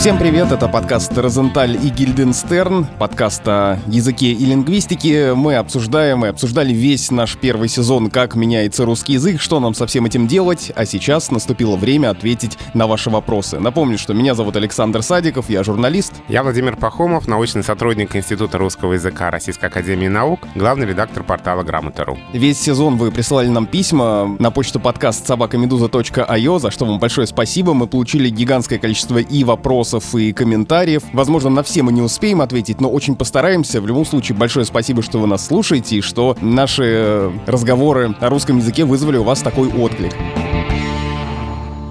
Всем привет, это подкаст «Розенталь и Гильденстерн», подкаст о языке и лингвистике. Мы обсуждаем и обсуждали весь наш первый сезон, как меняется русский язык, что нам со всем этим делать, а сейчас наступило время ответить на ваши вопросы. Напомню, что меня зовут Александр Садиков, я журналист. Я Владимир Пахомов, научный сотрудник Института русского языка Российской Академии Наук, главный редактор портала Грамота.ру. Весь сезон вы присылали нам письма на почту подкаст собакамедуза.io, за что вам большое спасибо. Мы получили гигантское количество и вопросов, вопросов и комментариев. Возможно, на все мы не успеем ответить, но очень постараемся. В любом случае, большое спасибо, что вы нас слушаете и что наши э, разговоры о русском языке вызвали у вас такой отклик.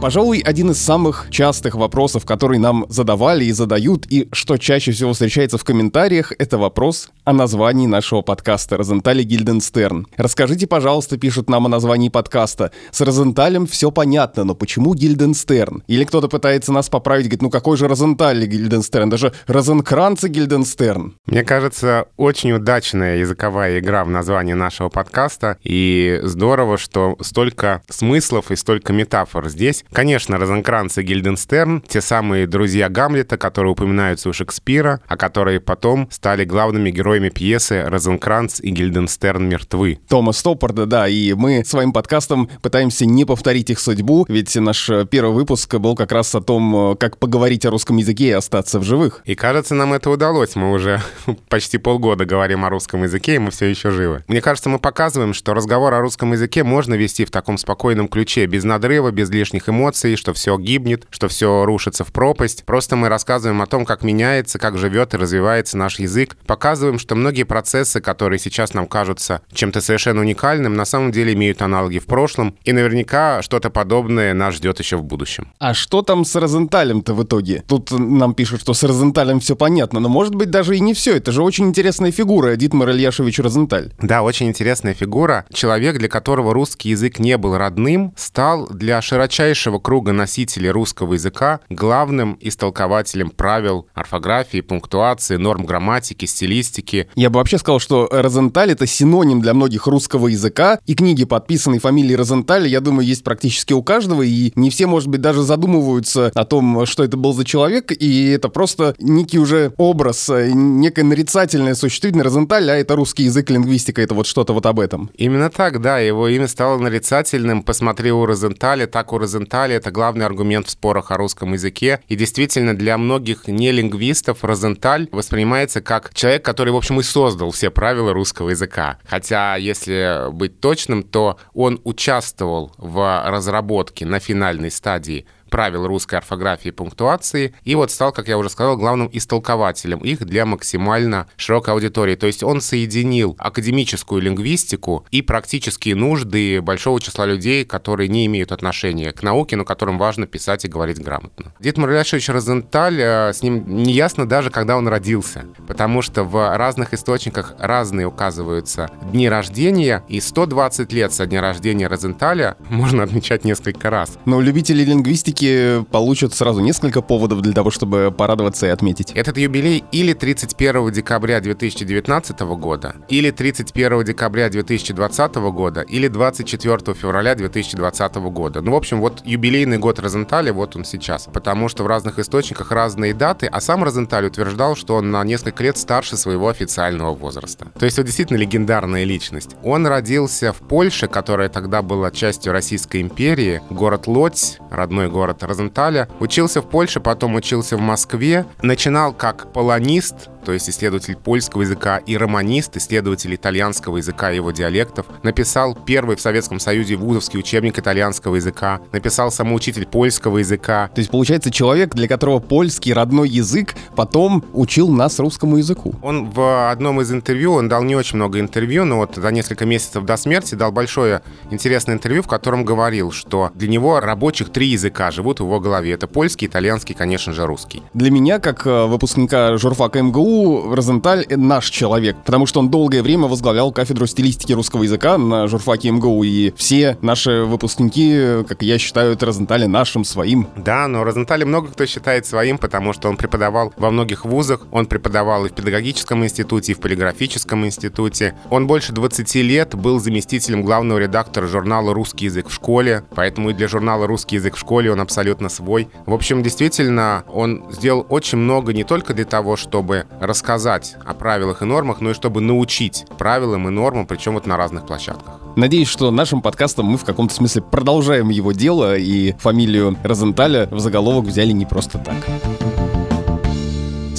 Пожалуй, один из самых частых вопросов, который нам задавали и задают, и что чаще всего встречается в комментариях, это вопрос о названии нашего подкаста «Розенталь Гильденстерн». Расскажите, пожалуйста, пишут нам о названии подкаста. С Розенталем все понятно, но почему Гильденстерн? Или кто-то пытается нас поправить, говорит, ну какой же Розенталь Гильденстерн? Даже Розенкранц Гильденстерн. Мне кажется, очень удачная языковая игра в названии нашего подкаста, и здорово, что столько смыслов и столько метафор здесь. Конечно, Розенкранц и Гильденстерн, те самые друзья Гамлета, которые упоминаются у Шекспира, а которые потом стали главными героями пьесы «Розенкранц и Гильденстерн мертвы». Тома Стоппарда, да, и мы своим подкастом пытаемся не повторить их судьбу, ведь наш первый выпуск был как раз о том, как поговорить о русском языке и остаться в живых. И кажется, нам это удалось. Мы уже почти полгода говорим о русском языке, и мы все еще живы. Мне кажется, мы показываем, что разговор о русском языке можно вести в таком спокойном ключе, без надрыва, без лишних эмоций, эмоций, что все гибнет, что все рушится в пропасть. Просто мы рассказываем о том, как меняется, как живет и развивается наш язык. Показываем, что многие процессы, которые сейчас нам кажутся чем-то совершенно уникальным, на самом деле имеют аналоги в прошлом. И наверняка что-то подобное нас ждет еще в будущем. А что там с Розенталем-то в итоге? Тут нам пишут, что с Розенталем все понятно, но может быть даже и не все. Это же очень интересная фигура, Дитмар Ильяшевич Розенталь. Да, очень интересная фигура. Человек, для которого русский язык не был родным, стал для широчайшего большего круга носителей русского языка главным истолкователем правил орфографии, пунктуации, норм грамматики, стилистики. Я бы вообще сказал, что Розенталь — это синоним для многих русского языка, и книги, подписанные фамилией Розенталь, я думаю, есть практически у каждого, и не все, может быть, даже задумываются о том, что это был за человек, и это просто некий уже образ, некое нарицательное существительное Розенталь, а это русский язык, лингвистика, это вот что-то вот об этом. Именно так, да, его имя стало нарицательным. Посмотри у Розенталя, так у Розенталя Розентали — это главный аргумент в спорах о русском языке. И действительно, для многих нелингвистов Розенталь воспринимается как человек, который, в общем, и создал все правила русского языка. Хотя, если быть точным, то он участвовал в разработке на финальной стадии правил русской орфографии и пунктуации, и вот стал, как я уже сказал, главным истолкователем их для максимально широкой аудитории. То есть он соединил академическую лингвистику и практические нужды большого числа людей, которые не имеют отношения к науке, но которым важно писать и говорить грамотно. Дитмар Ильяшевич Розенталь, э, с ним не ясно даже, когда он родился, потому что в разных источниках разные указываются дни рождения, и 120 лет со дня рождения Розенталя можно отмечать несколько раз. Но любители лингвистики все получат сразу несколько поводов для того, чтобы порадоваться и отметить. Этот юбилей или 31 декабря 2019 года, или 31 декабря 2020 года, или 24 февраля 2020 года. Ну, в общем, вот юбилейный год Розенталя, вот он сейчас. Потому что в разных источниках разные даты, а сам Розенталь утверждал, что он на несколько лет старше своего официального возраста. То есть он действительно легендарная личность. Он родился в Польше, которая тогда была частью Российской империи, город Лодзь, родной город город Розенталя. Учился в Польше, потом учился в Москве. Начинал как полонист, то есть исследователь польского языка, и романист, исследователь итальянского языка и его диалектов. Написал первый в Советском Союзе вузовский учебник итальянского языка. Написал самоучитель польского языка. То есть, получается, человек, для которого польский родной язык потом учил нас русскому языку. Он в одном из интервью, он дал не очень много интервью, но вот за несколько месяцев до смерти дал большое интересное интервью, в котором говорил, что для него рабочих три языка живут в его голове. Это польский, итальянский, конечно же, русский. Для меня, как э, выпускника журфака МГУ, МГУ Розенталь наш человек, потому что он долгое время возглавлял кафедру стилистики русского языка на журфаке МГУ, и все наши выпускники, как я считаю, Розенталя нашим, своим. Да, но Розенталя много кто считает своим, потому что он преподавал во многих вузах, он преподавал и в педагогическом институте, и в полиграфическом институте. Он больше 20 лет был заместителем главного редактора журнала «Русский язык в школе», поэтому и для журнала «Русский язык в школе» он абсолютно свой. В общем, действительно, он сделал очень много не только для того, чтобы рассказать о правилах и нормах, но и чтобы научить правилам и нормам, причем вот на разных площадках. Надеюсь, что нашим подкастом мы в каком-то смысле продолжаем его дело, и фамилию Розенталя в заголовок взяли не просто так.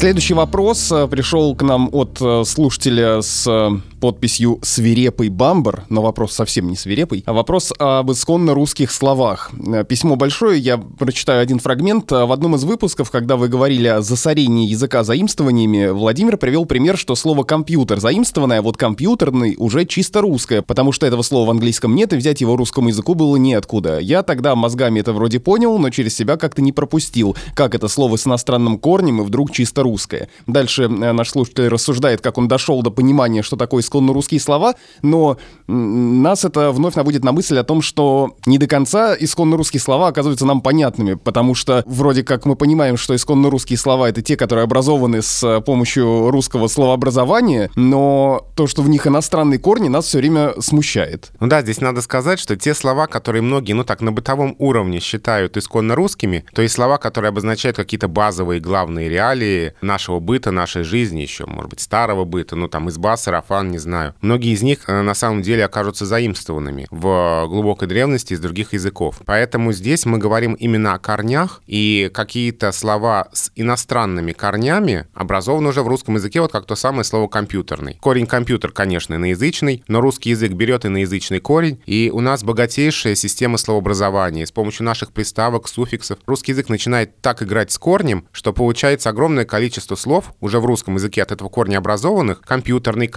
Следующий вопрос э, пришел к нам от э, слушателя с э, подписью «Свирепый бамбар», но вопрос совсем не свирепый, а вопрос об исконно русских словах. Письмо большое, я прочитаю один фрагмент. В одном из выпусков, когда вы говорили о засорении языка заимствованиями, Владимир привел пример, что слово «компьютер» заимствованное, а вот «компьютерный» уже чисто русское, потому что этого слова в английском нет, и взять его русскому языку было неоткуда. Я тогда мозгами это вроде понял, но через себя как-то не пропустил, как это слово с иностранным корнем и вдруг чисто русское. Дальше э, наш слушатель рассуждает, как он дошел до понимания, что такое исконно русские слова, но нас это вновь наводит на мысль о том, что не до конца исконно русские слова оказываются нам понятными, потому что вроде как мы понимаем, что исконно русские слова — это те, которые образованы с э, помощью русского словообразования, но то, что в них иностранные корни, нас все время смущает. Ну да, здесь надо сказать, что те слова, которые многие, ну так, на бытовом уровне считают исконно русскими, то есть слова, которые обозначают какие-то базовые главные реалии нашего быта, нашей жизни еще, может быть, старого быта, ну там изба, сарафан, не знаю. Многие из них э, на самом деле окажутся заимствованными в глубокой древности из других языков. Поэтому здесь мы говорим именно о корнях, и какие-то слова с иностранными корнями образованы уже в русском языке, вот как то самое слово «компьютерный». Корень «компьютер», конечно, иноязычный, но русский язык берет иноязычный корень, и у нас богатейшая система словообразования. С помощью наших приставок, суффиксов русский язык начинает так играть с корнем, что получается огромное количество слов уже в русском языке от этого корня образованных. Компьютерный,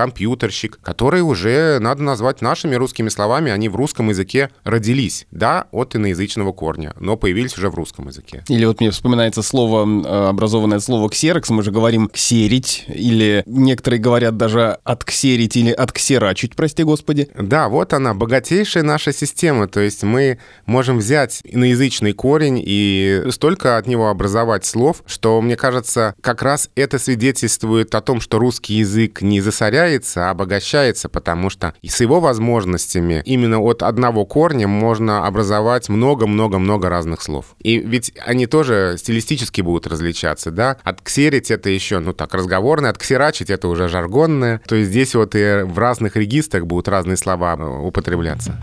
компьютерщик, которые уже надо назвать нашими русскими словами, они в русском языке родились, да, от иноязычного корня, но появились уже в русском языке. Или вот мне вспоминается слово, э, образованное слово «ксерокс», мы же говорим «ксерить», или некоторые говорят даже «отксерить» или «отксерачить», прости господи. Да, вот она, богатейшая наша система, то есть мы можем взять иноязычный корень и столько от него образовать слов, что, мне кажется, как раз это свидетельствует о том, что русский язык не засоряется, а обогащается, потому что с его возможностями именно от одного корня можно образовать много-много-много разных слов. И ведь они тоже стилистически будут различаться, да? Отксерить это еще, ну так, разговорное, отксерачить это уже жаргонное. То есть здесь вот и в разных регистрах будут разные слова э, употребляться.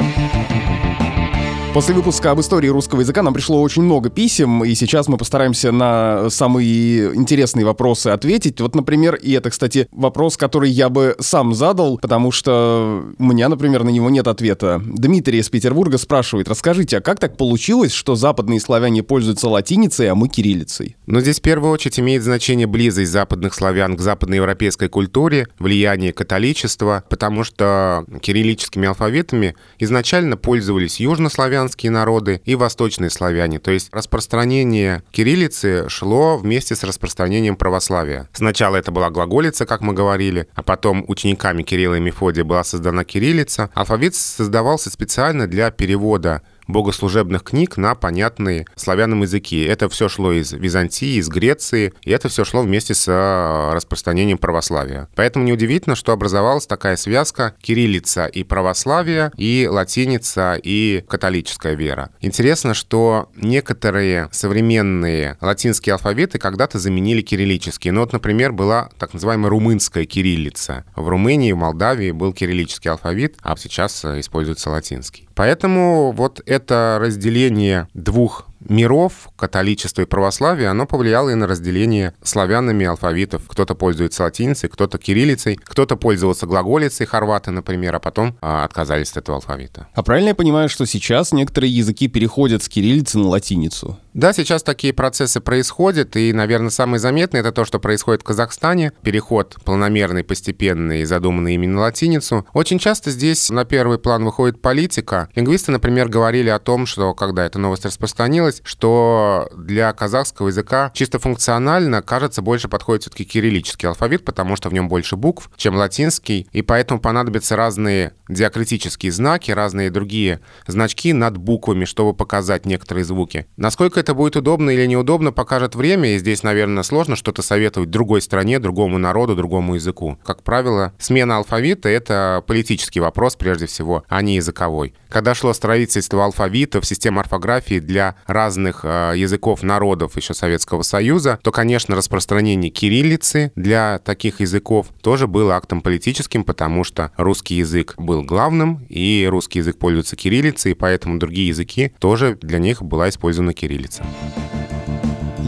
После выпуска об истории русского языка нам пришло очень много писем, и сейчас мы постараемся на самые интересные вопросы ответить. Вот, например, и это, кстати, вопрос, который я бы сам задал, потому что у меня, например, на него нет ответа. Дмитрий из Петербурга спрашивает, расскажите, а как так получилось, что западные славяне пользуются латиницей, а мы кириллицей? Ну, здесь в первую очередь имеет значение близость западных славян к западноевропейской культуре, влияние католичества, потому что кириллическими алфавитами изначально пользовались южнославяне, славянские народы и восточные славяне. То есть распространение кириллицы шло вместе с распространением православия. Сначала это была глаголица, как мы говорили, а потом учениками Кирилла и Мефодия была создана кириллица. Алфавит создавался специально для перевода богослужебных книг на понятные славянам языки. Это все шло из Византии, из Греции, и это все шло вместе с э, распространением православия. Поэтому неудивительно, что образовалась такая связка кириллица и православие, и латиница и католическая вера. Интересно, что некоторые современные латинские алфавиты когда-то заменили кириллические. Ну вот, например, была так называемая румынская кириллица. В Румынии, в Молдавии был кириллический алфавит, а сейчас э, используется латинский. Поэтому вот это разделение двух миров, католичества и православия, оно повлияло и на разделение славянами алфавитов. Кто-то пользуется латиницей, кто-то кириллицей, кто-то пользовался глаголицей, хорваты, например, а потом а, отказались от этого алфавита. А правильно я понимаю, что сейчас некоторые языки переходят с кириллицы на латиницу? Да, сейчас такие процессы происходят, и, наверное, самый заметный это то, что происходит в Казахстане. Переход планомерный, постепенный, задуманный именно латиницу. Очень часто здесь на первый план выходит политика. Лингвисты, например, говорили о том, что, когда эта новость распространилась, что для казахского языка чисто функционально, кажется, больше подходит все-таки кириллический алфавит, потому что в нем больше букв, чем латинский, и поэтому понадобятся разные диакритические знаки, разные другие значки над буквами, чтобы показать некоторые звуки. Насколько это будет удобно или неудобно, покажет время, и здесь, наверное, сложно что-то советовать другой стране, другому народу, другому языку. Как правило, смена алфавита — это политический вопрос прежде всего, а не языковой. Когда шло строительство алфавитов, систем орфографии для разных э, языков народов еще Советского Союза, то, конечно, распространение кириллицы для таких языков тоже было актом политическим, потому что русский язык был главным, и русский язык пользуется кириллицей, и поэтому другие языки тоже для них была использована кириллица. улицам.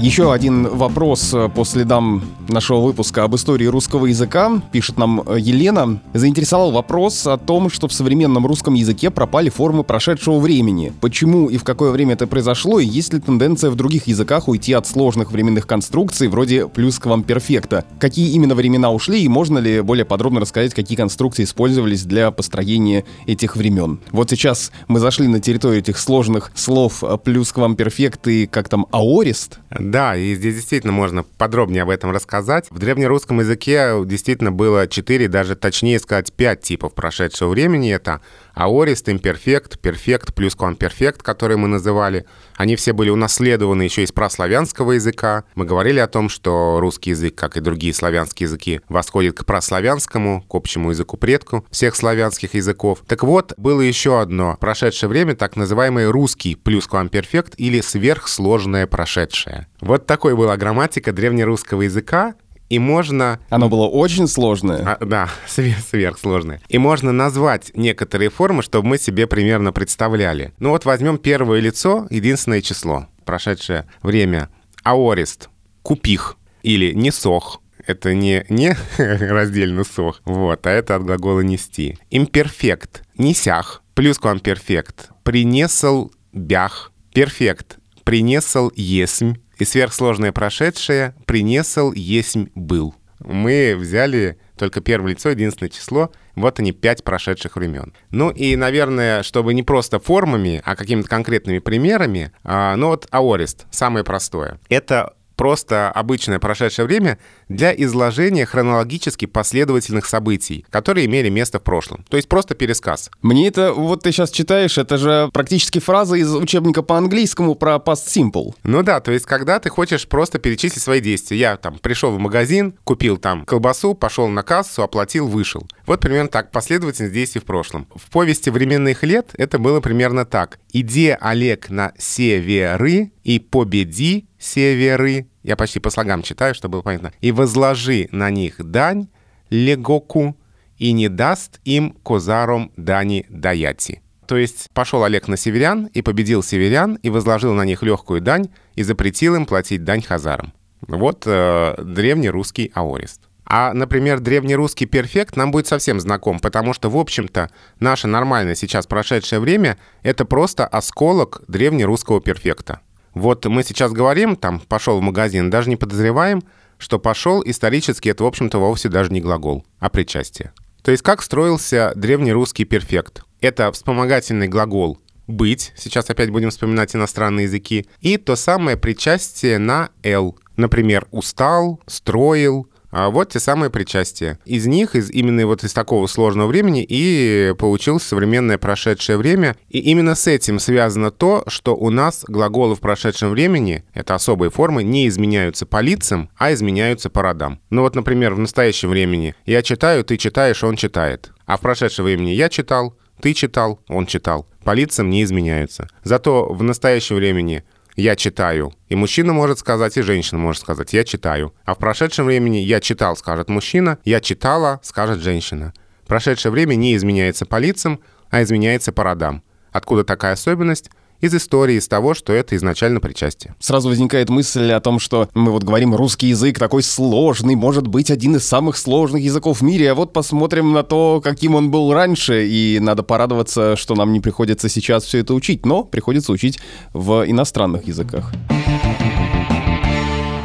Еще один вопрос по следам нашего выпуска об истории русского языка. Пишет нам э, Елена. Заинтересовал вопрос о том, что в современном русском языке пропали формы прошедшего времени. Почему и в какое время это произошло, и есть ли тенденция в других языках уйти от сложных временных конструкций вроде плюсковамперфекта? Какие именно времена ушли, и можно ли более подробно рассказать, какие конструкции использовались для построения этих времен? Вот сейчас мы зашли на территорию этих сложных слов э, плюсковамперфект и как там аорист. Да, и здесь действительно можно подробнее об этом рассказать. В древнерусском языке действительно было четыре, даже точнее сказать, пять типов прошедшего времени. Это аорист, имперфект, перфект плюс квамперфект, которые мы называли. Они все были унаследованы еще из праславянского языка. Мы говорили о том, что русский язык, как и другие славянские языки, восходит к праславянскому, к общему языку предку всех славянских языков. Так вот, было еще одно прошедшее время, так называемый русский плюс квамперфект или сверхсложное прошедшее. Вот такой была грамматика древнерусского языка, и можно... Оно было очень сложное. А, да, сверхсложное. И можно назвать некоторые формы, чтобы мы себе примерно представляли. Ну вот возьмем первое лицо, единственное число, прошедшее время. Аорист, купих или несох. Это не, не раздельно сох, вот, а это от глагола нести. Имперфект, несях, плюс к вам перфект. Принесал бях, перфект. Принесал есмь, и сверхсложное прошедшее принесал есмь был. Мы взяли только первое лицо, единственное число. Вот они, пять прошедших времен. Ну и, наверное, чтобы не просто формами, а какими-то конкретными примерами, а, ну вот аорист, самое простое. Это просто обычное прошедшее время для изложения хронологически последовательных событий, которые имели место в прошлом. То есть просто пересказ. Мне это, вот ты сейчас читаешь, это же практически фраза из учебника по английскому про past simple. Ну да, то есть когда ты хочешь просто перечислить свои действия. Я там пришел в магазин, купил там колбасу, пошел на кассу, оплатил, вышел. Вот примерно так, последовательность действий в прошлом. В повести временных лет это было примерно так. «Иди, Олег, на северы и победи северы я почти по слогам читаю, чтобы было понятно. «И возложи на них дань легоку, и не даст им козаром дани даяти». То есть пошел Олег на северян и победил северян, и возложил на них легкую дань, и запретил им платить дань хазарам. Вот э, древний русский аорист. А, например, древнерусский перфект нам будет совсем знаком, потому что, в общем-то, наше нормальное сейчас прошедшее время — это просто осколок древнерусского перфекта. Вот мы сейчас говорим, там, пошел в магазин, даже не подозреваем, что пошел исторически это, в общем-то, вовсе даже не глагол, а причастие. То есть как строился древнерусский перфект? Это вспомогательный глагол «быть», сейчас опять будем вспоминать иностранные языки, и то самое причастие на «л». Например, «устал», «строил», вот те самые причастия. Из них, из именно вот из такого сложного времени и получилось современное прошедшее время. И именно с этим связано то, что у нас глаголы в прошедшем времени, это особые формы, не изменяются по лицам, а изменяются по родам. Ну вот, например, в настоящем времени я читаю, ты читаешь, он читает. А в прошедшем времени я читал, ты читал, он читал. По лицам не изменяются. Зато в настоящем времени «я читаю». И мужчина может сказать, и женщина может сказать «я читаю». А в прошедшем времени «я читал» скажет мужчина, «я читала» скажет женщина. Прошедшее время не изменяется по лицам, а изменяется по родам. Откуда такая особенность? Из истории, из того, что это изначально причастие. Сразу возникает мысль о том, что мы вот говорим, русский язык такой сложный, может быть один из самых сложных языков в мире, а вот посмотрим на то, каким он был раньше, и надо порадоваться, что нам не приходится сейчас все это учить, но приходится учить в иностранных языках.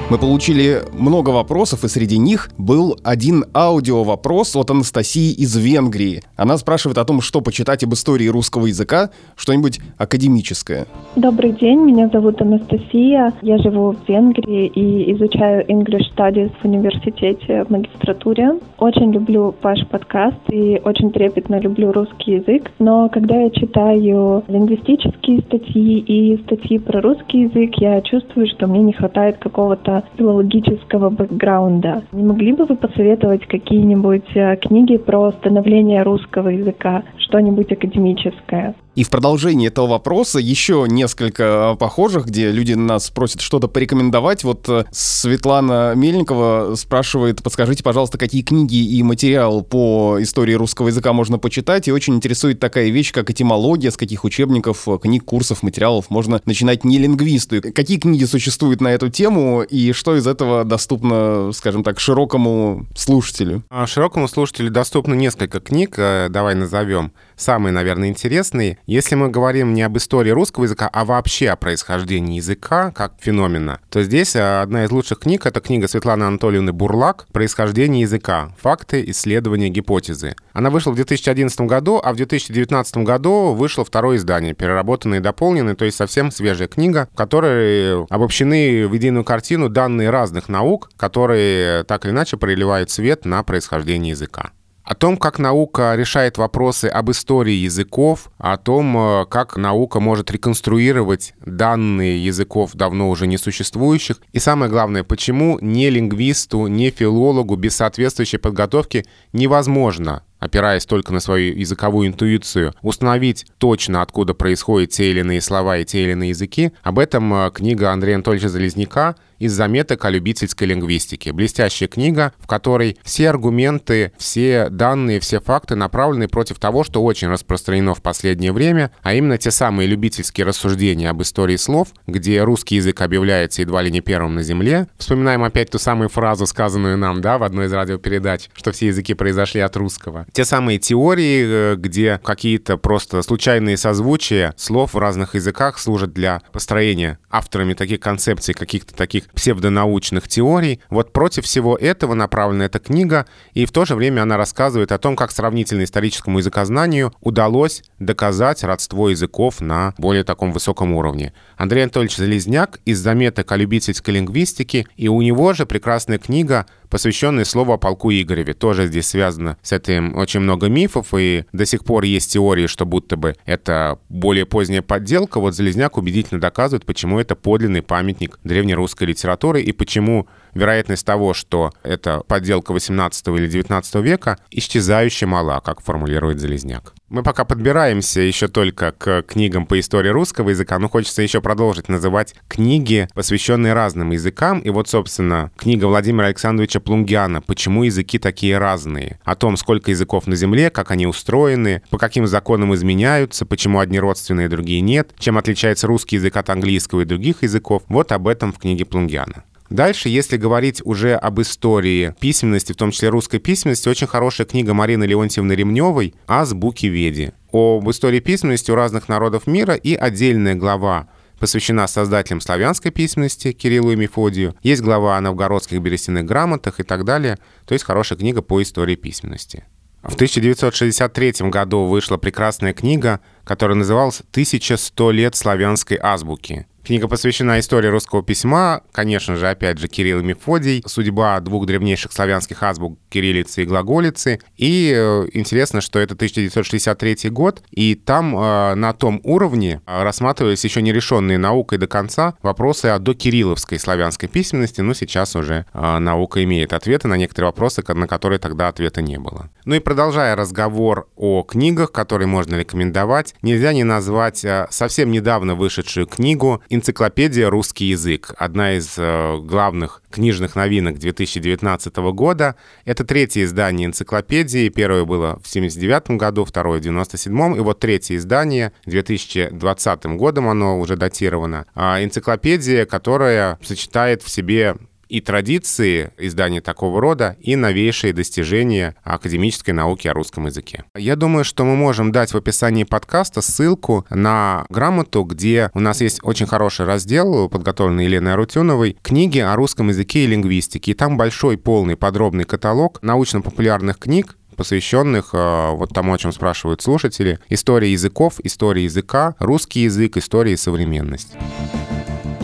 Мы получили много вопросов, и среди них был один аудио-вопрос от Анастасии из Венгрии. Она спрашивает о том, что почитать об истории русского языка, что-нибудь академическое. Добрый день, меня зовут Анастасия. Я живу в Венгрии и изучаю English Studies в университете в магистратуре. Очень люблю ваш подкаст и очень трепетно люблю русский язык. Но когда я читаю лингвистические статьи и статьи про русский язык, я чувствую, что мне не хватает какого-то филологического бэкграунда. Не могли бы вы посоветовать какие-нибудь э, книги про становление русского языка, что-нибудь академическое? И в продолжении этого вопроса еще несколько а, похожих, где люди нас просят что-то порекомендовать. Вот э, Светлана Мельникова спрашивает, подскажите, пожалуйста, какие книги и материал по истории русского языка можно почитать. И очень интересует такая вещь, как этимология, с каких учебников, э, книг, курсов, материалов можно начинать не лингвисту. Какие книги существуют на эту тему и что из этого доступно, скажем так, широкому слушателю? А, широкому слушателю доступно несколько книг, э, давай назовем. Самые, наверное, интересные. Если мы говорим не об истории русского языка, а вообще о происхождении языка как феномена, то здесь э, одна из лучших книг — это книга Светланы Анатольевны Бурлак «Происхождение языка. Факты, исследования, гипотезы». Она вышла в 2011 году, а в 2019 году вышло второе издание, переработанное и дополненное, то есть совсем свежая книга, в которой обобщены в единую картину данные разных наук, которые так или иначе проливают свет на происхождение языка о том, как наука решает вопросы об истории языков, о том, э, как наука может реконструировать данные языков давно уже не существующих, и самое главное, почему не лингвисту, не филологу без соответствующей подготовки невозможно опираясь только на свою языковую интуицию, установить точно, откуда происходят те или иные слова и те или иные языки, об этом э, книга Андрея Анатольевича Залезняка из заметок о любительской лингвистике. Блестящая книга, в которой все аргументы, все данные, все факты направлены против того, что очень распространено в последнее время, а именно те самые любительские рассуждения об истории слов, где русский язык объявляется едва ли не первым на Земле. Вспоминаем опять ту самую фразу, сказанную нам да, в одной из радиопередач, что все языки произошли от русского. Те самые теории, э, где какие-то просто случайные созвучия слов в разных языках служат для построения авторами таких концепций, каких-то таких псевдонаучных теорий. Вот против всего этого направлена эта книга, и в то же время она рассказывает о том, как сравнительно историческому языкознанию удалось доказать родство языков на более таком высоком уровне. Андрей Анатольевич Залезняк из заметок о любительской лингвистике, и у него же прекрасная книга посвященный слову о полку Игореве. Тоже здесь связано с этим очень много мифов, и до сих пор есть теории, что будто бы это более поздняя подделка. Вот Залезняк убедительно доказывает, почему это подлинный памятник древнерусской литературы и почему вероятность того, что это подделка 18 или 19 века, исчезающе мала, как формулирует Залезняк. Мы пока подбираемся еще только к книгам по истории русского языка, но хочется еще продолжить называть книги, посвященные разным языкам. И вот, собственно, книга Владимира Александровича Плунгиана «Почему языки такие разные?» О том, сколько языков на Земле, как они устроены, по каким законам изменяются, почему одни родственные, другие нет, чем отличается русский язык от английского и других языков. Вот об этом в книге Плунгиана. Дальше, если говорить уже об истории письменности, в том числе русской письменности, очень хорошая книга Марины Леонтьевны Ремневой «Азбуки Веди» об истории письменности у разных народов мира и отдельная глава посвящена создателям славянской письменности Кириллу и Мефодию. Есть глава о новгородских берестяных грамотах и так далее. То есть хорошая книга по истории письменности. В 1963 году вышла прекрасная книга, которая называлась «1100 лет славянской азбуки». Книга посвящена истории русского письма, конечно же, опять же, Кирилл и Мефодий, судьба двух древнейших славянских азбук кириллицы и глаголицы. И э, интересно, что это 1963 год, и там э, на том уровне э, рассматривались еще нерешенные наукой до конца вопросы о докирилловской славянской письменности, но сейчас уже наука имеет ответы на некоторые вопросы, на которые тогда ответа не было. Ну и продолжая разговор о книгах, которые можно рекомендовать, нельзя не назвать э, совсем недавно вышедшую книгу «Энциклопедия русский язык». Одна из э, главных книжных новинок 2019 года. Это третье издание энциклопедии. Первое было в 79 году, второе в 97 и вот третье издание 2020 годом, оно уже датировано. А энциклопедия, которая сочетает в себе и традиции издания такого рода, и новейшие достижения академической науки о русском языке. Я думаю, что мы можем дать в описании подкаста ссылку на грамоту, где у нас есть очень хороший раздел, подготовленный Еленой Арутюновой, книги о русском языке и лингвистике. И там большой, полный, подробный каталог научно-популярных книг, посвященных э, вот тому, о чем спрашивают слушатели. История языков, история языка, русский язык, история и современность.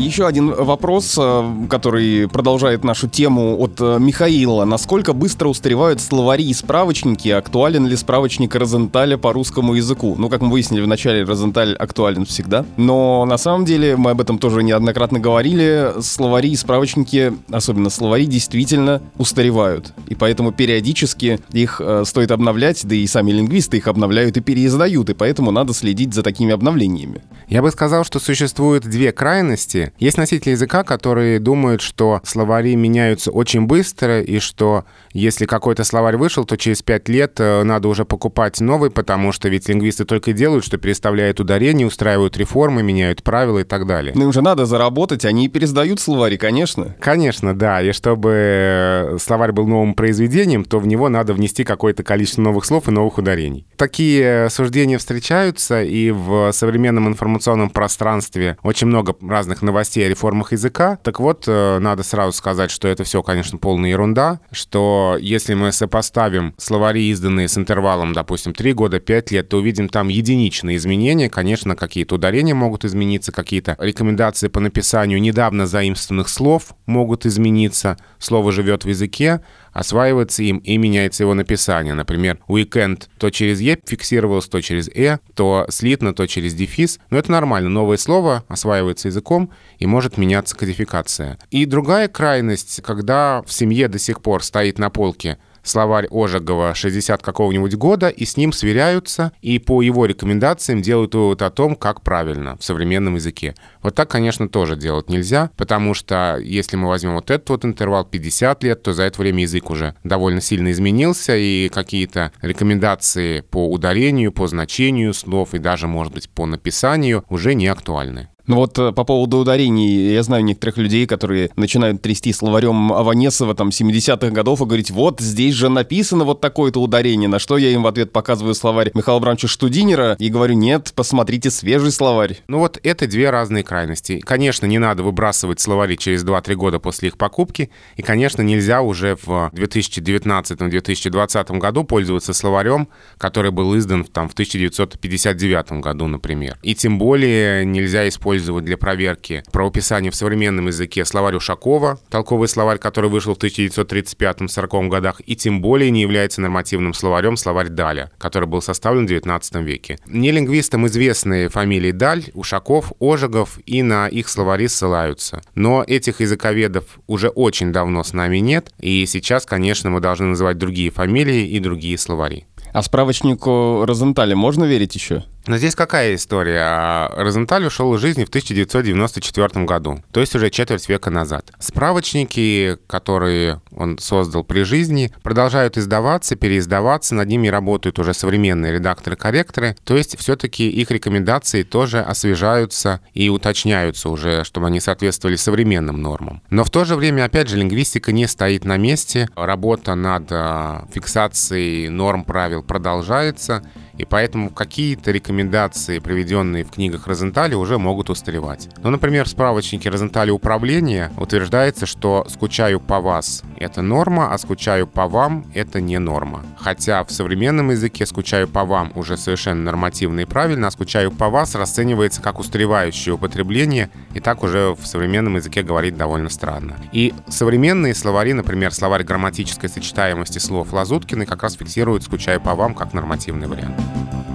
Еще один вопрос, э, который продолжает нашу тему от э, Михаила. Насколько быстро устаревают словари и справочники? Актуален ли справочник Розенталя по русскому языку? Ну, как мы выяснили в начале, Розенталь актуален всегда. Но на самом деле, мы об этом тоже неоднократно говорили, словари и справочники, особенно словари, действительно устаревают. И поэтому периодически их э, стоит обновлять, да и сами лингвисты их обновляют и переиздают, и поэтому надо следить за такими обновлениями. Я бы сказал, что существует две крайности есть носители языка, которые думают, что словари меняются очень быстро, и что если какой-то словарь вышел, то через пять лет э, надо уже покупать новый, потому что ведь лингвисты только и делают, что переставляют ударения, устраивают реформы, меняют правила и так далее. Ну им же надо заработать, они и пересдают словари, конечно. Конечно, да. И чтобы э, словарь был новым произведением, то в него надо внести какое-то количество новых слов и новых ударений. Такие суждения встречаются, и в современном информационном пространстве очень много разных новостей о реформах языка. Так вот, э, надо сразу сказать, что это все, конечно, полная ерунда, что если мы сопоставим словари, изданные с интервалом, допустим, 3 года, 5 лет, то увидим там единичные изменения. Конечно, какие-то ударения могут измениться, какие-то рекомендации по написанию недавно заимствованных слов могут измениться. Слово живет в языке, осваивается им и меняется его написание. Например, weekend то через «е» фиксировалось, то через «э», то слитно, то через дефис. Но это нормально. Новое слово осваивается языком и может меняться кодификация. И другая крайность, когда в семье до сих пор стоит на полке словарь Ожегова 60 какого-нибудь года, и с ним сверяются, и по его рекомендациям делают вывод о том, как правильно в современном языке. Вот так, конечно, тоже делать нельзя, потому что если мы возьмем вот этот вот интервал 50 лет, то за это время язык уже довольно сильно изменился, и какие-то рекомендации по ударению, по значению слов и даже, может быть, по написанию уже не актуальны. Ну вот э, по поводу ударений, я знаю некоторых людей, которые начинают трясти словарем Аванесова там 70-х годов и говорить, вот здесь же написано вот такое-то ударение, на что я им в ответ показываю словарь Михаила Абрамовича Штудинера и говорю, нет, посмотрите свежий словарь. Ну вот это две разные крайности. Конечно, не надо выбрасывать словари через 2-3 года после их покупки, и, конечно, нельзя уже в 2019-2020 году пользоваться словарем, который был издан там, в 1959 году, например. И тем более нельзя использовать использовать для проверки правописания в современном языке словарь Ушакова, толковый словарь, который вышел в 1935-40 годах, и тем более не является нормативным словарем словарь Даля, который был составлен в 19 веке. Не лингвистам известные фамилии Даль, Ушаков, Ожегов, и на их словари ссылаются. Но этих языковедов уже очень давно с нами нет, и сейчас, конечно, мы должны называть другие фамилии и другие словари. А справочнику Розенталя можно верить еще? Но здесь какая история? Розенталь ушел из жизни в 1994 году, то есть уже четверть века назад. Справочники, которые он создал при жизни, продолжают издаваться, переиздаваться, над ними работают уже современные редакторы-корректоры, то есть все-таки их рекомендации тоже освежаются и уточняются уже, чтобы они соответствовали современным нормам. Но в то же время, опять же, лингвистика не стоит на месте, работа над а, фиксацией норм правил продолжается, и поэтому какие-то рекомендации, приведенные в книгах Розенталя, уже могут устаревать. Ну, например, в справочнике Розенталя управления утверждается, что «скучаю по вас» — это норма, а «скучаю по вам» — это не норма. Хотя в современном языке «скучаю по вам» уже совершенно нормативно и правильно, а «скучаю по вас» расценивается как устаревающее употребление, и так уже в современном языке говорить довольно странно. И современные словари, например, словарь грамматической сочетаемости слов Лазуткины, как раз фиксируют «скучаю по вам» как нормативный вариант. you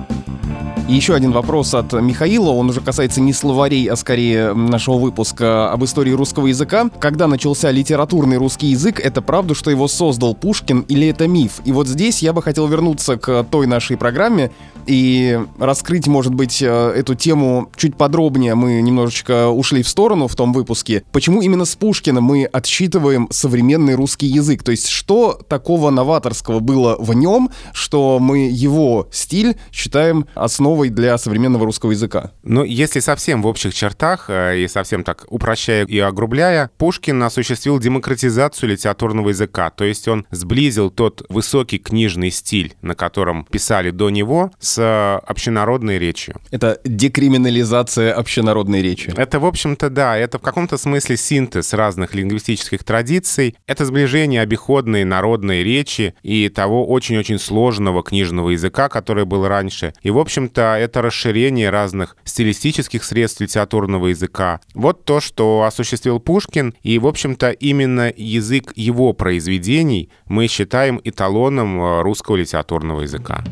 И еще один вопрос от Михаила, он уже касается не словарей, а скорее нашего выпуска об истории русского языка. Когда начался литературный русский язык, это правда, что его создал Пушкин или это миф? И вот здесь я бы хотел вернуться к той нашей программе и раскрыть, может быть, э, эту тему чуть подробнее. Мы немножечко ушли в сторону в том выпуске. Почему именно с Пушкина мы отсчитываем современный русский язык? То есть что такого новаторского было в нем, что мы его стиль считаем основой основой для современного русского языка. Но если совсем в общих чертах э, и совсем так упрощая и огрубляя, Пушкин осуществил демократизацию литературного языка, то есть он сблизил тот высокий книжный стиль, на котором писали до него, с общенародной речью. Это декриминализация общенародной речи. Это, в общем-то, да, это в каком-то смысле синтез разных лингвистических традиций, это сближение обиходной народной речи и того очень-очень сложного книжного языка, который был раньше. И, в общем-то, это расширение разных стилистических средств литературного языка. Вот то, что осуществил Пушкин, и, в общем-то, именно язык его произведений мы считаем эталоном э, русского литературного языка.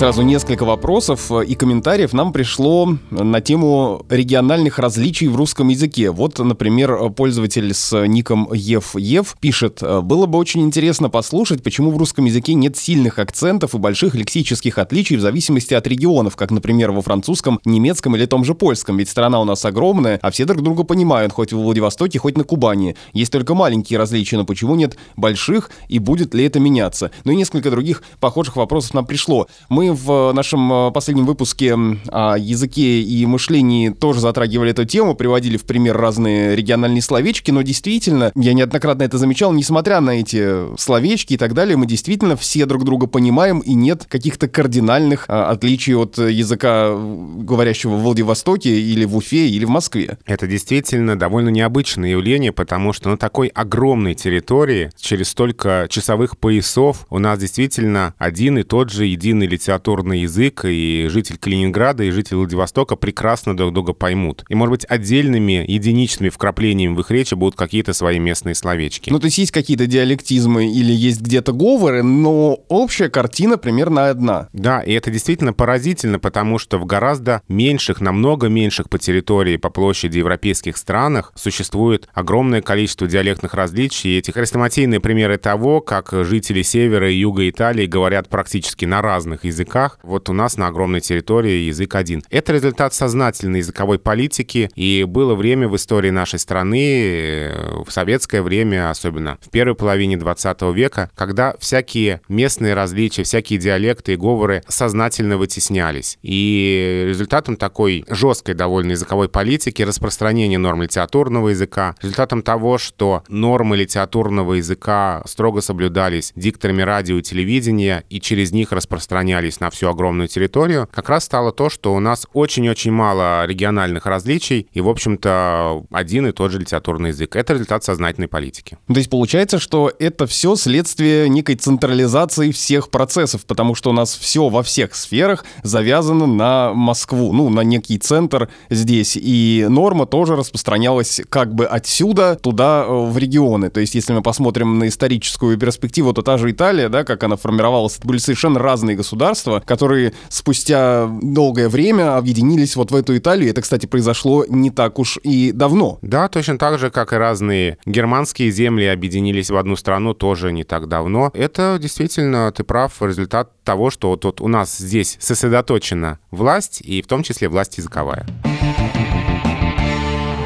Сразу несколько вопросов и комментариев нам пришло на тему региональных различий в русском языке. Вот, например, пользователь с ником Ев Ев пишет, было бы очень интересно послушать, почему в русском языке нет сильных акцентов и больших лексических отличий в зависимости от регионов, как, например, во французском, немецком или том же польском, ведь страна у нас огромная, а все друг друга понимают, хоть в Владивостоке, хоть на Кубани. Есть только маленькие различия, но почему нет больших и будет ли это меняться? Ну и несколько других похожих вопросов нам пришло. Мы в нашем э, последнем выпуске о языке и мышлении тоже затрагивали эту тему, приводили в пример разные региональные словечки, но действительно, я неоднократно это замечал, несмотря на эти словечки и так далее, мы действительно все друг друга понимаем, и нет каких-то кардинальных а, отличий от языка, говорящего в Владивостоке или в Уфе или в Москве. Это действительно довольно необычное явление, потому что на такой огромной территории, через столько часовых поясов, у нас действительно один и тот же единый литературный литературный язык, и житель Калининграда, и житель Владивостока прекрасно друг друга поймут. И, может быть, отдельными, единичными вкраплениями в их речи будут какие-то свои местные словечки. Ну, то есть есть какие-то диалектизмы или есть где-то говоры, но общая картина примерно одна. Да, и это действительно поразительно, потому что в гораздо меньших, намного меньших по территории, по площади европейских странах существует огромное количество диалектных различий. И эти хрестоматийные примеры того, как жители севера и юга Италии говорят практически на разных языках, языках. Вот у нас на огромной территории язык один. Это результат сознательной языковой политики, и было время в истории нашей страны, э, в советское время, особенно в первой половине 20 века, когда всякие местные различия, всякие диалекты и говоры сознательно вытеснялись. И результатом такой жесткой довольно языковой политики, распространения норм литературного языка, результатом того, что нормы литературного языка строго соблюдались дикторами радио и телевидения, и через них распространялись на всю огромную территорию, как раз стало то, что у нас очень-очень мало региональных различий и, в общем-то, один и тот же литературный язык. Это результат сознательной политики. То есть получается, что это все следствие некой централизации всех процессов, потому что у нас все во всех сферах завязано на Москву, ну, на некий центр здесь. И норма тоже распространялась как бы отсюда туда э, в регионы. То есть если мы посмотрим на историческую перспективу, то та же Италия, да, как она формировалась, это были совершенно разные государства, государства, которые спустя долгое время объединились вот в эту Италию. Это, кстати, произошло не так уж и давно. Да, точно так же, как и разные германские земли объединились в одну страну тоже не так давно. Это действительно, ты прав, результат того, что вот, вот у нас здесь сосредоточена власть, и в том числе власть языковая.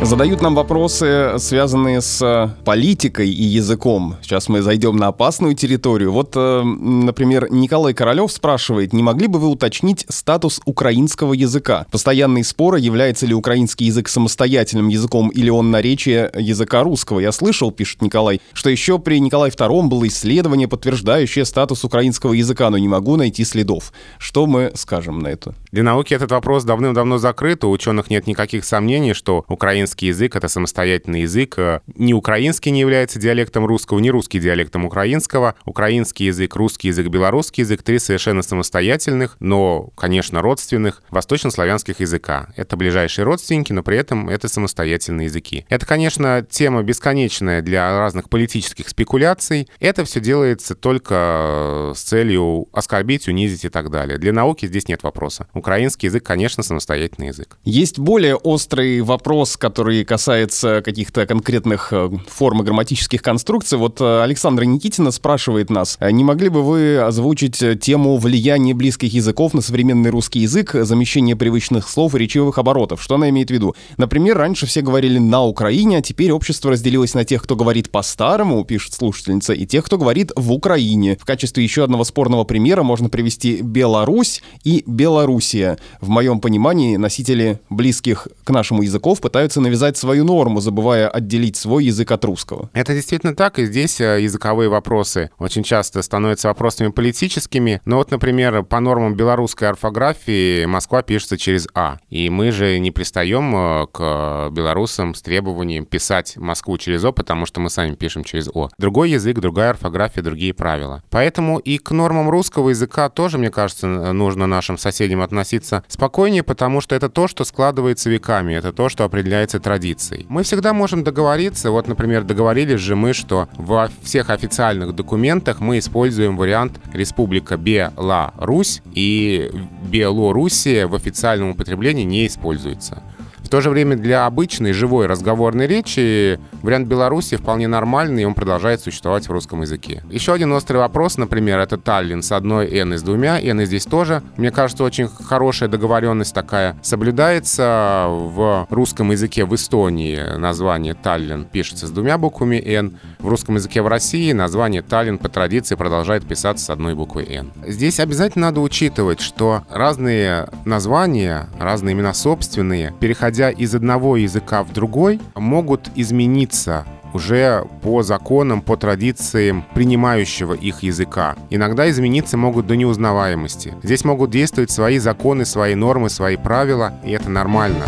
Задают нам вопросы, связанные с э, политикой и языком. Сейчас мы зайдем на опасную территорию. Вот, э, например, Николай Королев спрашивает, не могли бы вы уточнить статус украинского языка? Постоянные споры, является ли украинский язык самостоятельным языком или он наречие языка русского. Я слышал, пишет Николай, что еще при Николае II было исследование, подтверждающее статус украинского языка, но не могу найти следов. Что мы скажем на это? Для науки этот вопрос давным-давно закрыт, у ученых нет никаких сомнений, что украинский украинский язык — это самостоятельный язык. Ни украинский не является диалектом русского, ни русский диалектом украинского. Украинский язык, русский язык, белорусский язык — три совершенно самостоятельных, но, конечно, родственных восточнославянских языка. Это ближайшие родственники, но при этом это самостоятельные языки. Это, конечно, тема бесконечная для разных политических спекуляций. Это все делается только с целью оскорбить, унизить и так далее. Для науки здесь нет вопроса. Украинский язык, конечно, самостоятельный язык. Есть более острый вопрос, который касается каких-то конкретных э, форм и грамматических конструкций. Вот э, Александра Никитина спрашивает нас, «А не могли бы вы озвучить э, тему влияния близких языков на современный русский язык, замещение привычных слов и речевых оборотов? Что она имеет в виду? Например, раньше все говорили на Украине, а теперь общество разделилось на тех, кто говорит по-старому, пишет слушательница, и тех, кто говорит в Украине. В качестве еще одного спорного примера можно привести Беларусь и Белоруссия. В моем понимании носители близких к нашему языков пытаются навязать свою норму, забывая отделить свой язык от русского. Это действительно так, и здесь э, языковые вопросы очень часто становятся вопросами политическими. Но вот, например, по нормам белорусской орфографии Москва пишется через «а». И мы же не пристаем э, к белорусам с требованием писать Москву через «о», потому что мы сами пишем через «о». Другой язык, другая орфография, другие правила. Поэтому и к нормам русского языка тоже, мне кажется, нужно нашим соседям относиться спокойнее, потому что это то, что складывается веками, это то, что определяется традицией. Мы всегда можем договориться, вот, например, договорились же мы, что во всех официальных документах мы используем вариант Республика Беларусь, и Белоруссия в официальном употреблении не используется. В то же время для обычной живой разговорной речи вариант Беларуси вполне нормальный, и он продолжает существовать в русском языке. Еще один острый вопрос, например, это Таллин с одной «н» и с двумя «н», здесь тоже, мне кажется, очень хорошая договоренность такая соблюдается в русском языке в Эстонии. Название Таллин пишется с двумя буквами «н», в русском языке в России название Таллин по традиции продолжает писаться с одной буквой «н». Здесь обязательно надо учитывать, что разные названия, разные имена собственные, переходя переходя из одного языка в другой, могут измениться уже по законам, по традициям принимающего их языка. Иногда измениться могут до неузнаваемости. Здесь могут действовать свои законы, свои нормы, свои правила, и это нормально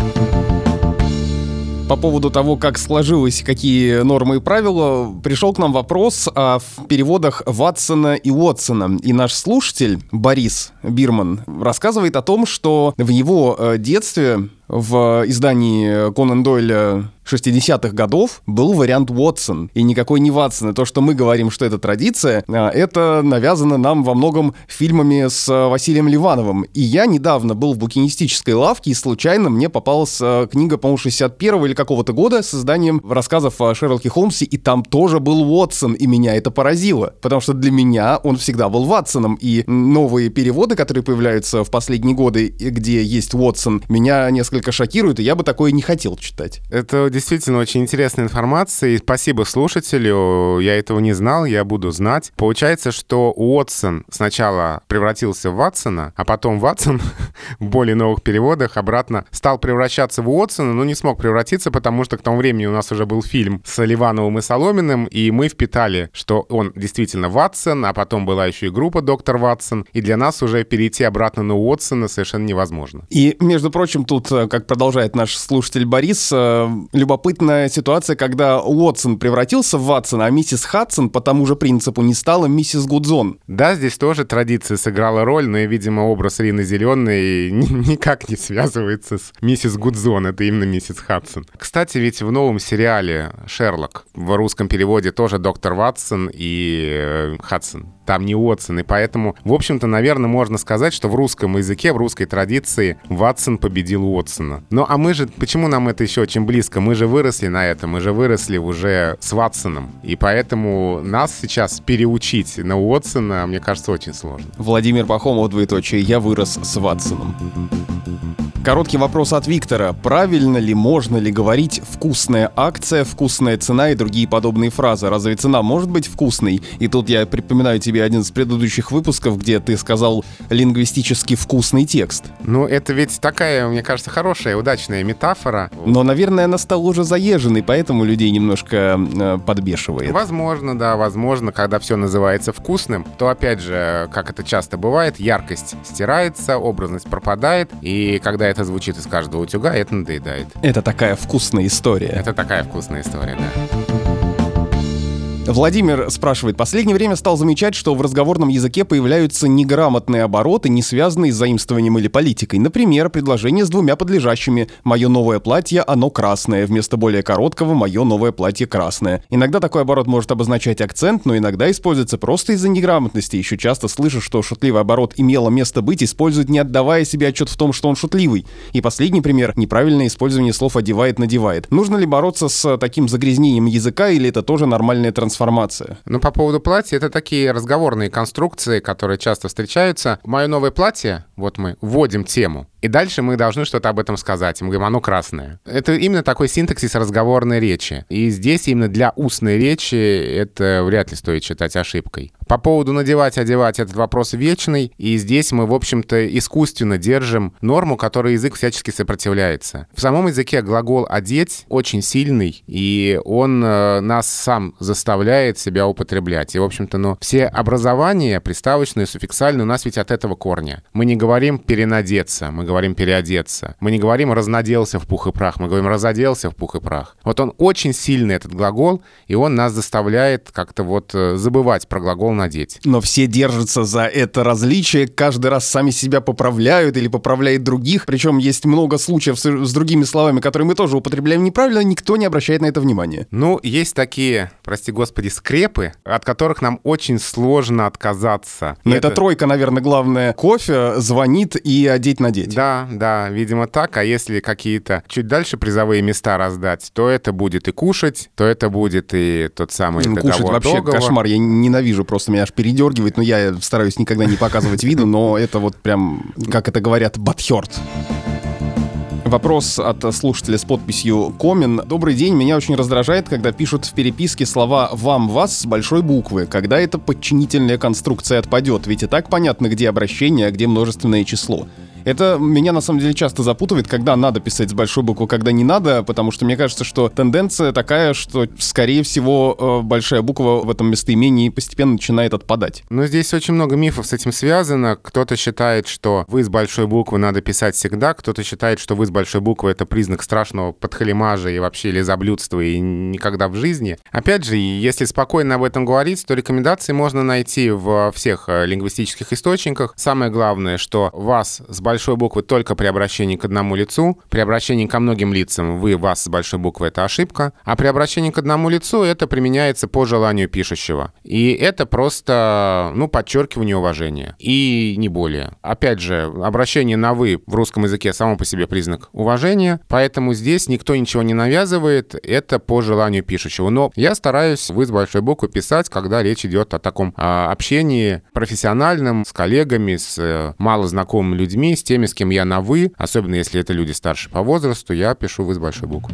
по поводу того, как сложилось, какие нормы и правила, пришел к нам вопрос о переводах Ватсона и Уотсона. И наш слушатель Борис Бирман рассказывает о том, что в его э, детстве в издании Конан Дойля 60-х годов был вариант Уотсон, и никакой не Ватсон. И то, что мы говорим, что это традиция, а, это навязано нам во многом фильмами с а, Василием Ливановым. И я недавно был в букинистической лавке, и случайно мне попалась книга, по-моему, 61 или какого-то года с изданием рассказов о Шерлоке Холмсе, и там тоже был Уотсон, и меня это поразило. Потому что для меня он всегда был Ватсоном, и новые переводы, которые появляются в последние годы, где есть Уотсон, меня несколько шокируют, и я бы такое не хотел читать. Это действительно очень интересная информация, и спасибо слушателю, я этого не знал, я буду знать. Получается, что Уотсон сначала превратился в Ватсона, а потом Ватсон в более новых переводах обратно стал превращаться в Уотсона, но не смог превратиться, потому что к тому времени у нас уже был фильм с Ливановым и Соломиным, и мы впитали, что он действительно Ватсон, а потом была еще и группа Доктор Ватсон, и для нас уже перейти обратно на Уотсона совершенно невозможно. И, между прочим, тут, э, как продолжает наш слушатель Борис, э, любопытная ситуация, когда Уотсон превратился в Ватсона, а миссис Хадсон по тому же принципу не стала миссис Гудзон. Да, здесь тоже традиция сыграла роль, но, видимо, образ Рины Зеленой никак не связывается с миссис Гудзон, это именно миссис Хадсон. Кстати, ведь в новом сериале «Шерлок» в русском переводе тоже доктор Ватсон и э, Хадсон там не Уотсон. И поэтому, в общем-то, наверное, можно сказать, что в русском языке, в русской традиции Ватсон победил Уотсона. Ну, а мы же, почему нам это еще очень близко? Мы же выросли на этом, мы же выросли уже с Ватсоном. И поэтому нас сейчас переучить на Уотсона, мне кажется, очень сложно. Владимир Пахомов, двоеточие, я вырос с Ватсоном. Короткий вопрос от Виктора. Правильно ли, можно ли говорить «вкусная акция», «вкусная цена» и другие подобные фразы? Разве цена может быть вкусной? И тут я припоминаю тебе один из предыдущих выпусков, где ты сказал «лингвистически вкусный текст». Ну, это ведь такая, мне кажется, хорошая, удачная метафора. Но, наверное, она стала уже заезженной, поэтому людей немножко э, подбешивает. Возможно, да, возможно, когда все называется вкусным, то, опять же, как это часто бывает, яркость стирается, образность пропадает, и когда это звучит из каждого утюга, это надоедает. Это такая вкусная история. Это такая вкусная история, да. Владимир спрашивает, последнее время стал замечать, что в разговорном языке появляются неграмотные обороты, не связанные с заимствованием или политикой. Например, предложение с двумя подлежащими «Мое новое платье, оно красное», вместо более короткого «Мое новое платье красное». Иногда такой оборот может обозначать акцент, но иногда используется просто из-за неграмотности. Еще часто слышу, что шутливый оборот имело место быть, используют, не отдавая себе отчет в том, что он шутливый. И последний пример – неправильное использование слов «одевает-надевает». Нужно ли бороться с таким загрязнением языка или это тоже нормальная трансформация? Трансформация. Ну, по поводу платья, это такие разговорные конструкции, которые часто встречаются. Мое новое платье, вот мы вводим тему, и дальше мы должны что-то об этом сказать. Мы говорим, оно красное. Это именно такой синтаксис разговорной речи. И здесь именно для устной речи это вряд ли стоит считать ошибкой. По поводу надевать, одевать, этот вопрос вечный. И здесь мы, в общем-то, искусственно держим норму, которой язык всячески сопротивляется. В самом языке глагол «одеть» очень сильный, и он э, нас сам заставляет себя употреблять. И, в общем-то, ну, все образования, приставочные, суффиксальные, у нас ведь от этого корня. Мы не говорим «перенадеться», мы говорим «переодеться». Мы не говорим «разнаделся в пух и прах», мы говорим «разоделся в пух и прах». Вот он очень сильный, этот глагол, и он нас заставляет как-то вот э, забывать про глагол «надеть». Но все держатся за это различие, каждый раз сами себя поправляют или поправляют других. Причем есть много случаев с, с другими словами, которые мы тоже употребляем неправильно, никто не обращает на это внимания. Ну, есть такие, прости господи, скрепы, от которых нам очень сложно отказаться. Но это... это тройка, наверное, главное. Кофе, звонит и одеть-надеть. Да, да, видимо так. А если какие-то чуть дальше призовые места раздать, то это будет и кушать, то это будет и тот самый ну, договор Кушать вообще договор. кошмар. Я ненавижу, просто меня аж передергивает. Но я стараюсь никогда не показывать виду, но это вот прям, как это говорят, батхерт. Вопрос от слушателя с подписью «Комин». Добрый день. Меня очень раздражает, когда пишут в переписке слова «вам», «вас» с большой буквы. Когда эта подчинительная конструкция отпадет? Ведь и так понятно, где обращение, а где множественное число. Это меня на самом деле часто запутывает, когда надо писать с большой буквы, когда не надо, потому что мне кажется, что тенденция такая, что, скорее всего, э, большая буква в этом местоимении постепенно начинает отпадать. Но здесь очень много мифов с этим связано. Кто-то считает, что вы с большой буквы надо писать всегда, кто-то считает, что вы с большой буквы это признак страшного подхалимажа и вообще лизоблюдства и никогда в жизни. Опять же, если спокойно об этом говорить, то рекомендации можно найти в всех э, лингвистических источниках. Самое главное, что вас с большой большой буквы только при обращении к одному лицу. При обращении ко многим лицам вы, вас с большой буквы, это ошибка. А при обращении к одному лицу это применяется по желанию пишущего. И это просто, ну, подчеркивание уважения. И не более. Опять же, обращение на «вы» в русском языке само по себе признак уважения, поэтому здесь никто ничего не навязывает, это по желанию пишущего. Но я стараюсь «вы» с большой буквы писать, когда речь идет о таком а, общении профессиональном, с коллегами, с э, малознакомыми людьми, с теми, с кем я на «вы», особенно если это люди старше по возрасту, я пишу «вы» с большой буквы.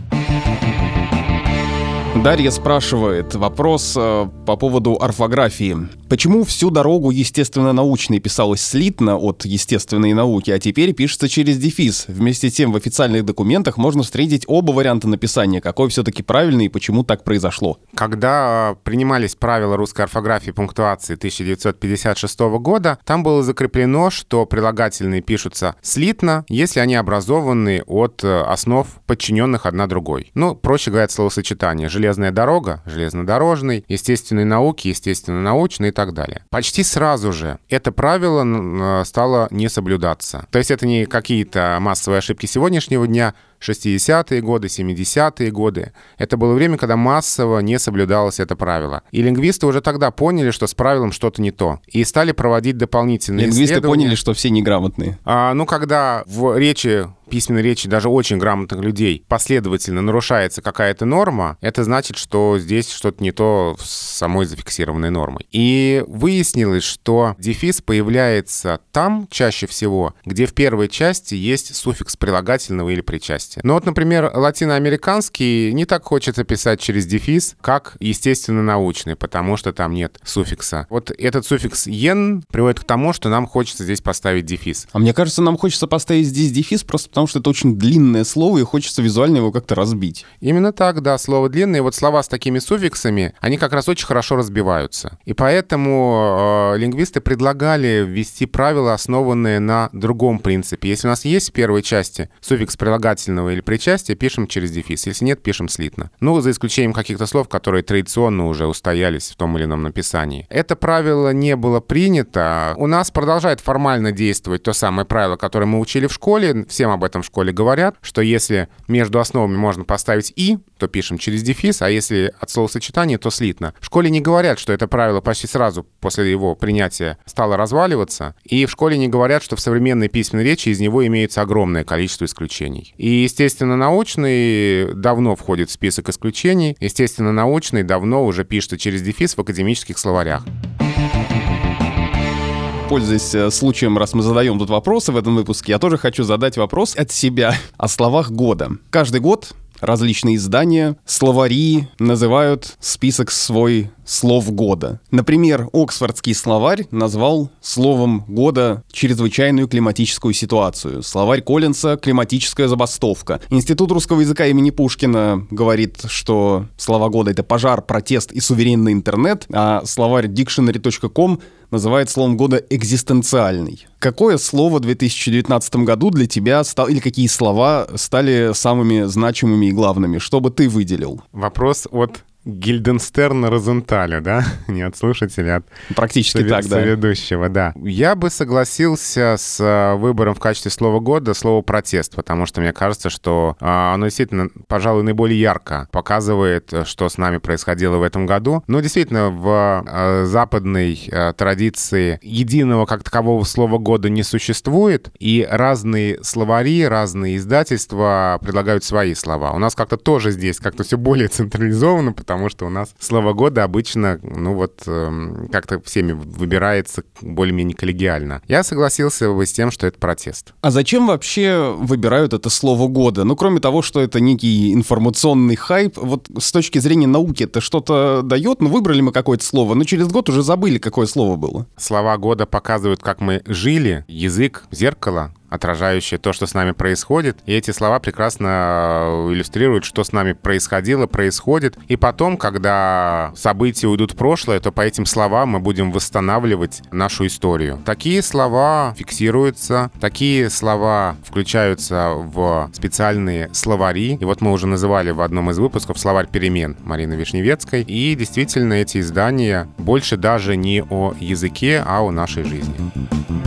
Дарья спрашивает вопрос э, по поводу орфографии. Почему всю дорогу естественно-научной писалось слитно от естественной науки, а теперь пишется через дефис? Вместе с тем в официальных документах можно встретить оба варианта написания. Какой все-таки правильный и почему так произошло? Когда принимались правила русской орфографии и пунктуации 1956 года, там было закреплено, что прилагательные пишутся слитно, если они образованы от э, основ, подчиненных одна другой. Ну, проще говоря, словосочетание железная дорога, железнодорожный, естественные науки, естественно-научный и так далее. Почти сразу же это правило стало не соблюдаться. То есть это не какие-то массовые ошибки сегодняшнего дня, 60-е годы, 70-е годы. Это было время, когда массово не соблюдалось это правило. И лингвисты уже тогда поняли, что с правилом что-то не то. И стали проводить дополнительные лингвисты исследования. поняли, что все неграмотные. А, ну, когда в речи письменной речи даже очень грамотных людей последовательно нарушается какая-то норма, это значит, что здесь что-то не то с самой зафиксированной нормой. И выяснилось, что дефис появляется там чаще всего, где в первой части есть суффикс прилагательного или причастия. Но вот, например, латиноамериканский не так хочется писать через дефис, как естественно-научный, потому что там нет суффикса. Вот этот суффикс «ен» приводит к тому, что нам хочется здесь поставить дефис. А мне кажется, нам хочется поставить здесь дефис просто потому, потому что это очень длинное слово, и хочется визуально его как-то разбить. Именно так, да, слово длинное. Вот слова с такими суффиксами, они как раз очень хорошо разбиваются. И поэтому э, лингвисты предлагали ввести правила, основанные на другом принципе. Если у нас есть в первой части суффикс прилагательного или причастия, пишем через дефис. Если нет, пишем слитно. Ну, за исключением каких-то слов, которые традиционно уже устоялись в том или ином написании. Это правило не было принято. У нас продолжает формально действовать то самое правило, которое мы учили в школе. Всем об этом в школе говорят, что если между основами можно поставить «и», то пишем через дефис, а если от словосочетания, то слитно. В школе не говорят, что это правило почти сразу после его принятия стало разваливаться, и в школе не говорят, что в современной письменной речи из него имеется огромное количество исключений. И, естественно, научный давно входит в список исключений, естественно, научный давно уже пишется через дефис в академических словарях пользуясь случаем, раз мы задаем тут вопросы в этом выпуске, я тоже хочу задать вопрос от себя о словах года. Каждый год различные издания, словари называют список свой слов года. Например, Оксфордский словарь назвал словом года чрезвычайную климатическую ситуацию. Словарь Коллинса — климатическая забастовка. Институт русского языка имени Пушкина говорит, что слова года — это пожар, протест и суверенный интернет, а словарь dictionary.com называет словом года экзистенциальный. Какое слово в 2019 году для тебя стал, или какие слова стали самыми значимыми и главными? Что бы ты выделил? Вопрос от Гильденстерна Розенталя, да? Не от слушателя, а от Практически совед- так, да. соведущего, да. Я бы согласился с э, выбором в качестве слова года слова протест, потому что мне кажется, что а, оно действительно, пожалуй, наиболее ярко показывает, что с нами происходило в этом году. Но действительно, в западной традиции единого как такового слова года не существует, и разные словари, разные издательства предлагают свои слова. У нас как-то тоже здесь как-то все более централизовано, потому потому что у нас слово года обычно, ну вот, э, как-то всеми выбирается более-менее коллегиально. Я согласился бы с тем, что это протест. А зачем вообще выбирают это слово года? Ну, кроме того, что это некий информационный хайп, вот с точки зрения науки это что-то дает? Ну, выбрали мы какое-то слово, но через год уже забыли, какое слово было. Слова года показывают, как мы жили, язык, зеркало, отражающее то, что с нами происходит. И эти слова прекрасно э, иллюстрируют, что с нами происходило, происходит. И потом, когда события уйдут в прошлое, то по этим словам мы будем восстанавливать нашу историю. Такие слова фиксируются, такие слова включаются в специальные словари. И вот мы уже называли в одном из выпусков словарь перемен Марины Вишневецкой. И действительно эти издания больше даже не о языке, а о нашей жизни.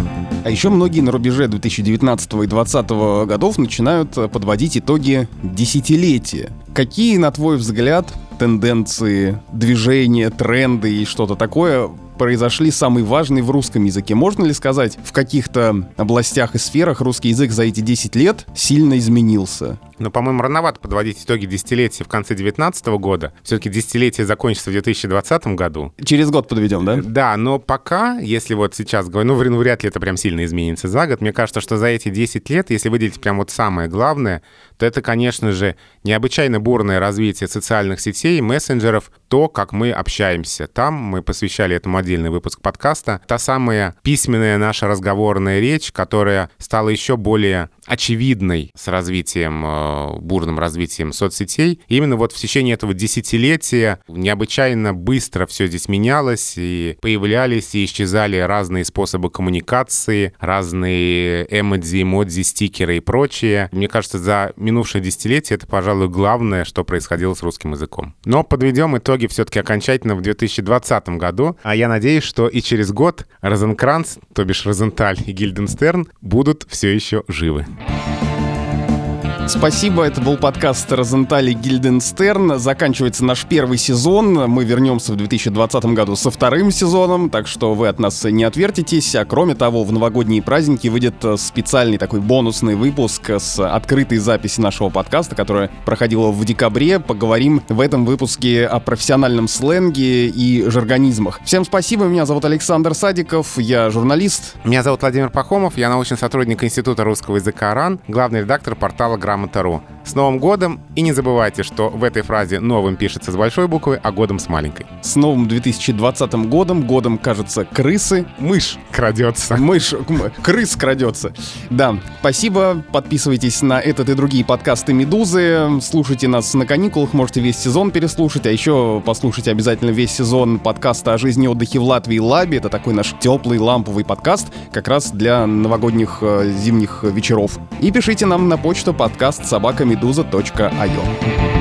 А еще многие на рубеже 2019 и 2020 годов начинают э, подводить итоги десятилетия. Какие, на твой взгляд, тенденции, движения, тренды и что-то такое произошли самые важные в русском языке. Можно ли сказать, в каких-то областях и сферах русский язык за эти 10 лет сильно изменился? Но, по-моему, рановато подводить итоги десятилетия в конце 2019 года. Все-таки десятилетие закончится в 2020 году. Через год подведем, да? Да, но пока, если вот сейчас говорю, ну, ну, вряд ли это прям сильно изменится за год, мне кажется, что за эти 10 лет, если выделить прям вот самое главное, то это, конечно же, необычайно бурное развитие социальных сетей, мессенджеров, то, как мы общаемся. Там мы посвящали этому отдельный выпуск подкаста. Та самая письменная наша разговорная речь, которая стала еще более очевидной с развитием, э, бурным развитием соцсетей. И именно вот в течение этого десятилетия необычайно быстро все здесь менялось, и появлялись и исчезали разные способы коммуникации, разные эмодзи, эмодзи, стикеры и прочее. Мне кажется, за минувшее десятилетие это, пожалуй, главное, что происходило с русским языком. Но подведем итоги все-таки окончательно в 2020 году, а я надеюсь, что и через год Розенкранц, то бишь Розенталь и Гильденстерн будут все еще живы. Спасибо, это был подкаст Розентали Гильденстерн. Заканчивается наш первый сезон. Мы вернемся в 2020 году со вторым сезоном, так что вы от нас не отвертитесь. А кроме того, в новогодние праздники выйдет специальный такой бонусный выпуск с открытой записи нашего подкаста, которая проходила в декабре. Поговорим в этом выпуске о профессиональном сленге и жаргонизмах. Всем спасибо, меня зовут Александр Садиков, я журналист. Меня зовут Владимир Пахомов, я научный сотрудник Института русского языка РАН, главный редактор портала Грамм Грамота.ру. С Новым годом! И не забывайте, что в этой фразе «новым» пишется с большой буквы, а «годом» с маленькой. С новым 2020 годом, годом, кажется, крысы. Мышь крадется. Мышь, крыс крадется. Да, спасибо. Подписывайтесь на этот и другие подкасты «Медузы». Слушайте нас на каникулах, можете весь сезон переслушать, а еще послушайте обязательно весь сезон подкаста о жизни и отдыхе в Латвии «Лаби». Это такой наш теплый ламповый подкаст, как раз для новогодних э, зимних вечеров. И пишите нам на почту подкаст собакамедуза.io.